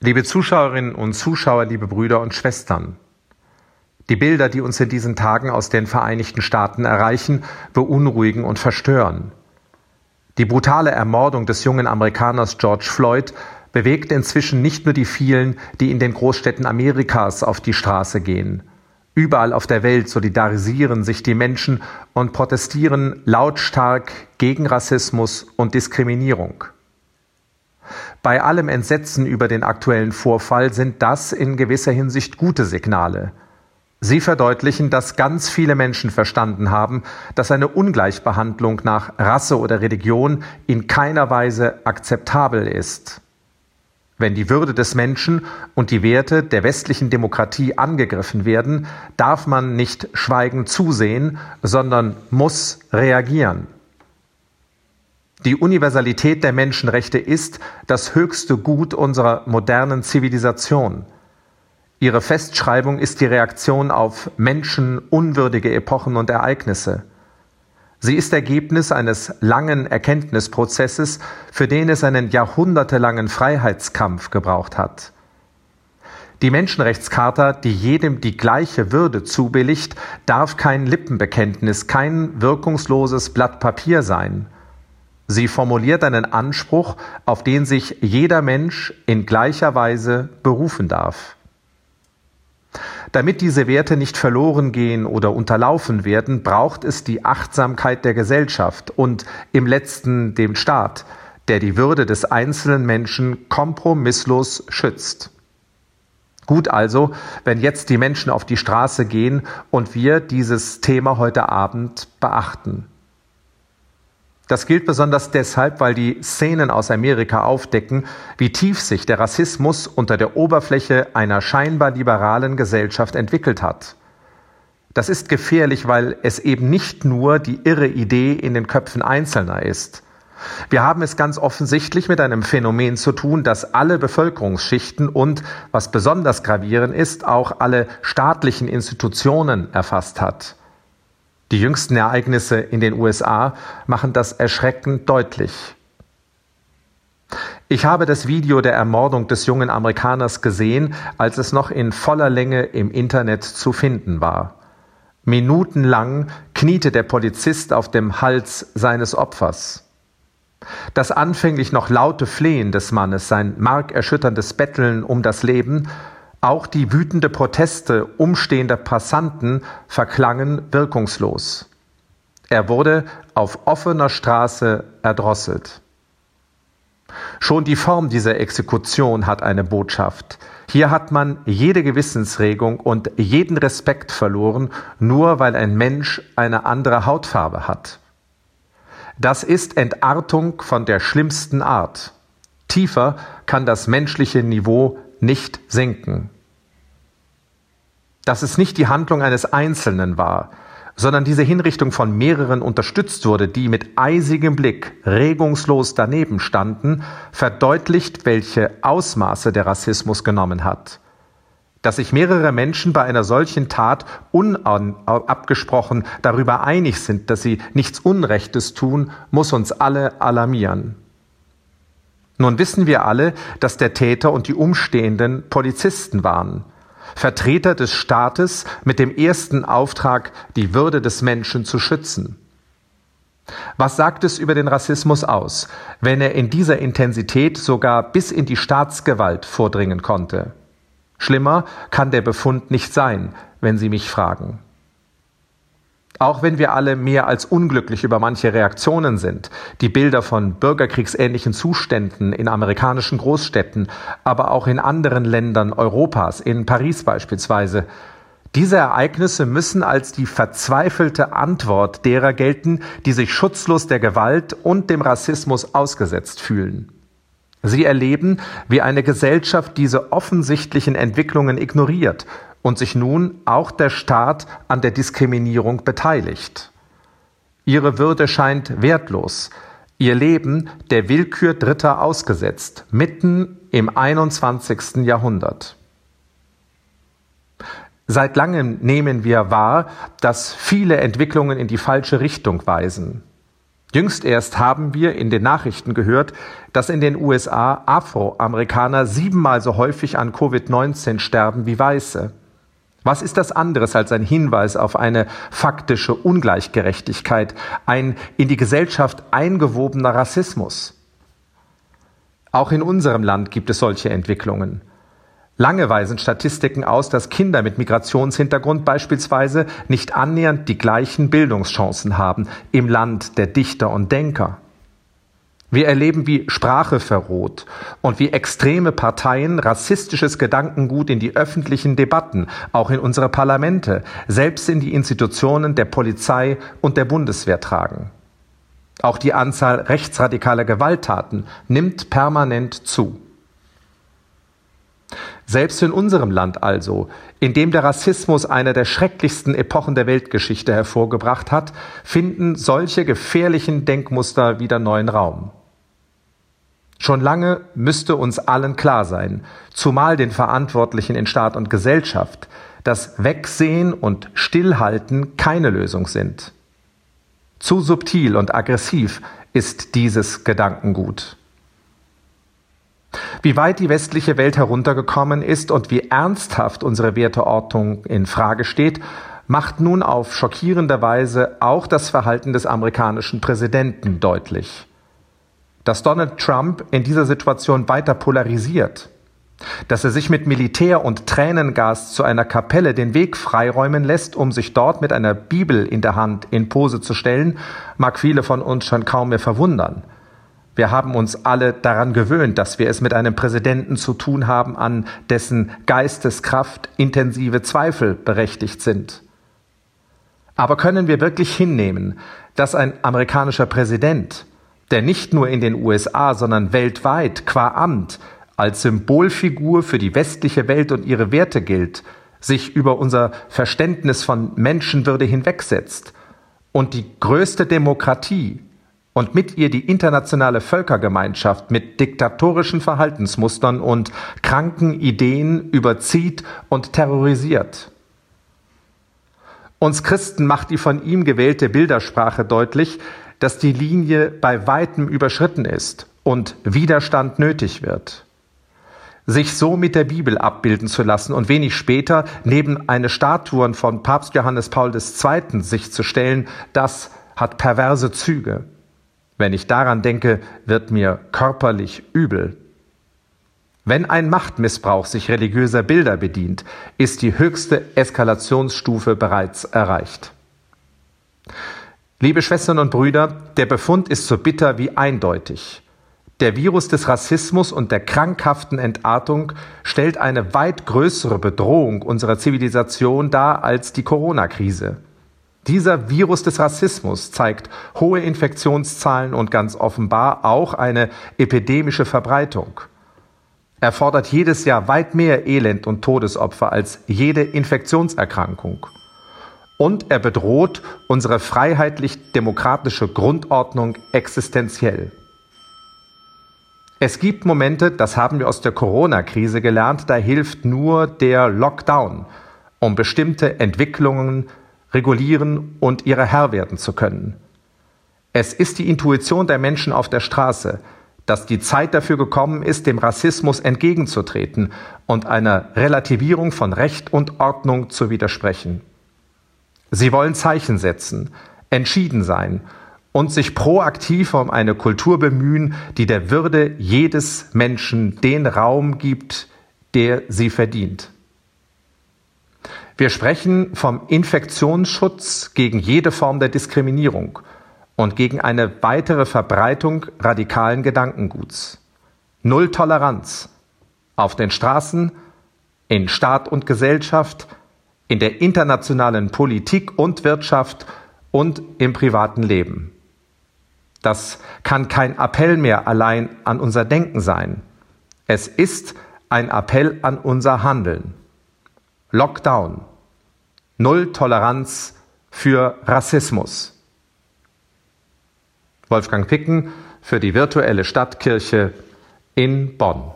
Liebe Zuschauerinnen und Zuschauer, liebe Brüder und Schwestern, die Bilder, die uns in diesen Tagen aus den Vereinigten Staaten erreichen, beunruhigen und verstören. Die brutale Ermordung des jungen Amerikaners George Floyd bewegt inzwischen nicht nur die vielen, die in den Großstädten Amerikas auf die Straße gehen. Überall auf der Welt solidarisieren sich die Menschen und protestieren lautstark gegen Rassismus und Diskriminierung. Bei allem Entsetzen über den aktuellen Vorfall sind das in gewisser Hinsicht gute Signale. Sie verdeutlichen, dass ganz viele Menschen verstanden haben, dass eine Ungleichbehandlung nach Rasse oder Religion in keiner Weise akzeptabel ist. Wenn die Würde des Menschen und die Werte der westlichen Demokratie angegriffen werden, darf man nicht schweigend zusehen, sondern muss reagieren. Die Universalität der Menschenrechte ist das höchste Gut unserer modernen Zivilisation. Ihre Festschreibung ist die Reaktion auf menschenunwürdige Epochen und Ereignisse. Sie ist Ergebnis eines langen Erkenntnisprozesses, für den es einen jahrhundertelangen Freiheitskampf gebraucht hat. Die Menschenrechtscharta, die jedem die gleiche Würde zubilligt, darf kein Lippenbekenntnis, kein wirkungsloses Blatt Papier sein. Sie formuliert einen Anspruch, auf den sich jeder Mensch in gleicher Weise berufen darf. Damit diese Werte nicht verloren gehen oder unterlaufen werden, braucht es die Achtsamkeit der Gesellschaft und im letzten dem Staat, der die Würde des einzelnen Menschen kompromisslos schützt. Gut also, wenn jetzt die Menschen auf die Straße gehen und wir dieses Thema heute Abend beachten. Das gilt besonders deshalb, weil die Szenen aus Amerika aufdecken, wie tief sich der Rassismus unter der Oberfläche einer scheinbar liberalen Gesellschaft entwickelt hat. Das ist gefährlich, weil es eben nicht nur die irre Idee in den Köpfen Einzelner ist. Wir haben es ganz offensichtlich mit einem Phänomen zu tun, das alle Bevölkerungsschichten und, was besonders gravierend ist, auch alle staatlichen Institutionen erfasst hat. Die jüngsten Ereignisse in den USA machen das erschreckend deutlich. Ich habe das Video der Ermordung des jungen Amerikaners gesehen, als es noch in voller Länge im Internet zu finden war. Minutenlang kniete der Polizist auf dem Hals seines Opfers. Das anfänglich noch laute Flehen des Mannes, sein markerschütterndes Betteln um das Leben, auch die wütende Proteste umstehender Passanten verklangen wirkungslos. Er wurde auf offener Straße erdrosselt. Schon die Form dieser Exekution hat eine Botschaft. Hier hat man jede Gewissensregung und jeden Respekt verloren, nur weil ein Mensch eine andere Hautfarbe hat. Das ist Entartung von der schlimmsten Art. Tiefer kann das menschliche Niveau nicht sinken dass es nicht die Handlung eines Einzelnen war, sondern diese Hinrichtung von mehreren unterstützt wurde, die mit eisigem Blick regungslos daneben standen, verdeutlicht, welche Ausmaße der Rassismus genommen hat. Dass sich mehrere Menschen bei einer solchen Tat unabgesprochen darüber einig sind, dass sie nichts Unrechtes tun, muss uns alle alarmieren. Nun wissen wir alle, dass der Täter und die Umstehenden Polizisten waren. Vertreter des Staates mit dem ersten Auftrag, die Würde des Menschen zu schützen. Was sagt es über den Rassismus aus, wenn er in dieser Intensität sogar bis in die Staatsgewalt vordringen konnte? Schlimmer kann der Befund nicht sein, wenn Sie mich fragen. Auch wenn wir alle mehr als unglücklich über manche Reaktionen sind, die Bilder von bürgerkriegsähnlichen Zuständen in amerikanischen Großstädten, aber auch in anderen Ländern Europas, in Paris beispielsweise, diese Ereignisse müssen als die verzweifelte Antwort derer gelten, die sich schutzlos der Gewalt und dem Rassismus ausgesetzt fühlen. Sie erleben, wie eine Gesellschaft diese offensichtlichen Entwicklungen ignoriert und sich nun auch der Staat an der Diskriminierung beteiligt. Ihre Würde scheint wertlos, ihr Leben der Willkür Dritter ausgesetzt, mitten im 21. Jahrhundert. Seit langem nehmen wir wahr, dass viele Entwicklungen in die falsche Richtung weisen. Jüngst erst haben wir in den Nachrichten gehört, dass in den USA Afroamerikaner siebenmal so häufig an Covid-19 sterben wie Weiße. Was ist das anderes als ein Hinweis auf eine faktische Ungleichgerechtigkeit, ein in die Gesellschaft eingewobener Rassismus? Auch in unserem Land gibt es solche Entwicklungen. Lange weisen Statistiken aus, dass Kinder mit Migrationshintergrund beispielsweise nicht annähernd die gleichen Bildungschancen haben im Land der Dichter und Denker. Wir erleben, wie Sprache verroht und wie extreme Parteien rassistisches Gedankengut in die öffentlichen Debatten, auch in unsere Parlamente, selbst in die Institutionen der Polizei und der Bundeswehr tragen. Auch die Anzahl rechtsradikaler Gewalttaten nimmt permanent zu. Selbst in unserem Land also, in dem der Rassismus eine der schrecklichsten Epochen der Weltgeschichte hervorgebracht hat, finden solche gefährlichen Denkmuster wieder neuen Raum. Schon lange müsste uns allen klar sein, zumal den Verantwortlichen in Staat und Gesellschaft, dass Wegsehen und Stillhalten keine Lösung sind. Zu subtil und aggressiv ist dieses Gedankengut. Wie weit die westliche Welt heruntergekommen ist und wie ernsthaft unsere Werteordnung in Frage steht, macht nun auf schockierende Weise auch das Verhalten des amerikanischen Präsidenten deutlich. Dass Donald Trump in dieser Situation weiter polarisiert, dass er sich mit Militär und Tränengas zu einer Kapelle den Weg freiräumen lässt, um sich dort mit einer Bibel in der Hand in Pose zu stellen, mag viele von uns schon kaum mehr verwundern. Wir haben uns alle daran gewöhnt, dass wir es mit einem Präsidenten zu tun haben, an dessen Geisteskraft intensive Zweifel berechtigt sind. Aber können wir wirklich hinnehmen, dass ein amerikanischer Präsident, der nicht nur in den USA, sondern weltweit qua Amt als Symbolfigur für die westliche Welt und ihre Werte gilt, sich über unser Verständnis von Menschenwürde hinwegsetzt und die größte Demokratie und mit ihr die internationale Völkergemeinschaft mit diktatorischen Verhaltensmustern und kranken Ideen überzieht und terrorisiert. Uns Christen macht die von ihm gewählte Bildersprache deutlich, dass die Linie bei weitem überschritten ist und Widerstand nötig wird. Sich so mit der Bibel abbilden zu lassen und wenig später neben eine Statuen von Papst Johannes Paul II. sich zu stellen, das hat perverse Züge. Wenn ich daran denke, wird mir körperlich übel. Wenn ein Machtmissbrauch sich religiöser Bilder bedient, ist die höchste Eskalationsstufe bereits erreicht. Liebe Schwestern und Brüder, der Befund ist so bitter wie eindeutig. Der Virus des Rassismus und der krankhaften Entartung stellt eine weit größere Bedrohung unserer Zivilisation dar als die Corona-Krise. Dieser Virus des Rassismus zeigt hohe Infektionszahlen und ganz offenbar auch eine epidemische Verbreitung. Er fordert jedes Jahr weit mehr Elend und Todesopfer als jede Infektionserkrankung. Und er bedroht unsere freiheitlich-demokratische Grundordnung existenziell. Es gibt Momente, das haben wir aus der Corona-Krise gelernt, da hilft nur der Lockdown, um bestimmte Entwicklungen regulieren und ihrer Herr werden zu können. Es ist die Intuition der Menschen auf der Straße, dass die Zeit dafür gekommen ist, dem Rassismus entgegenzutreten und einer Relativierung von Recht und Ordnung zu widersprechen. Sie wollen Zeichen setzen, entschieden sein und sich proaktiv um eine Kultur bemühen, die der Würde jedes Menschen den Raum gibt, der sie verdient. Wir sprechen vom Infektionsschutz gegen jede Form der Diskriminierung und gegen eine weitere Verbreitung radikalen Gedankenguts. Null Toleranz auf den Straßen, in Staat und Gesellschaft, in der internationalen Politik und Wirtschaft und im privaten Leben. Das kann kein Appell mehr allein an unser Denken sein. Es ist ein Appell an unser Handeln. Lockdown. Null Toleranz für Rassismus. Wolfgang Picken für die virtuelle Stadtkirche in Bonn.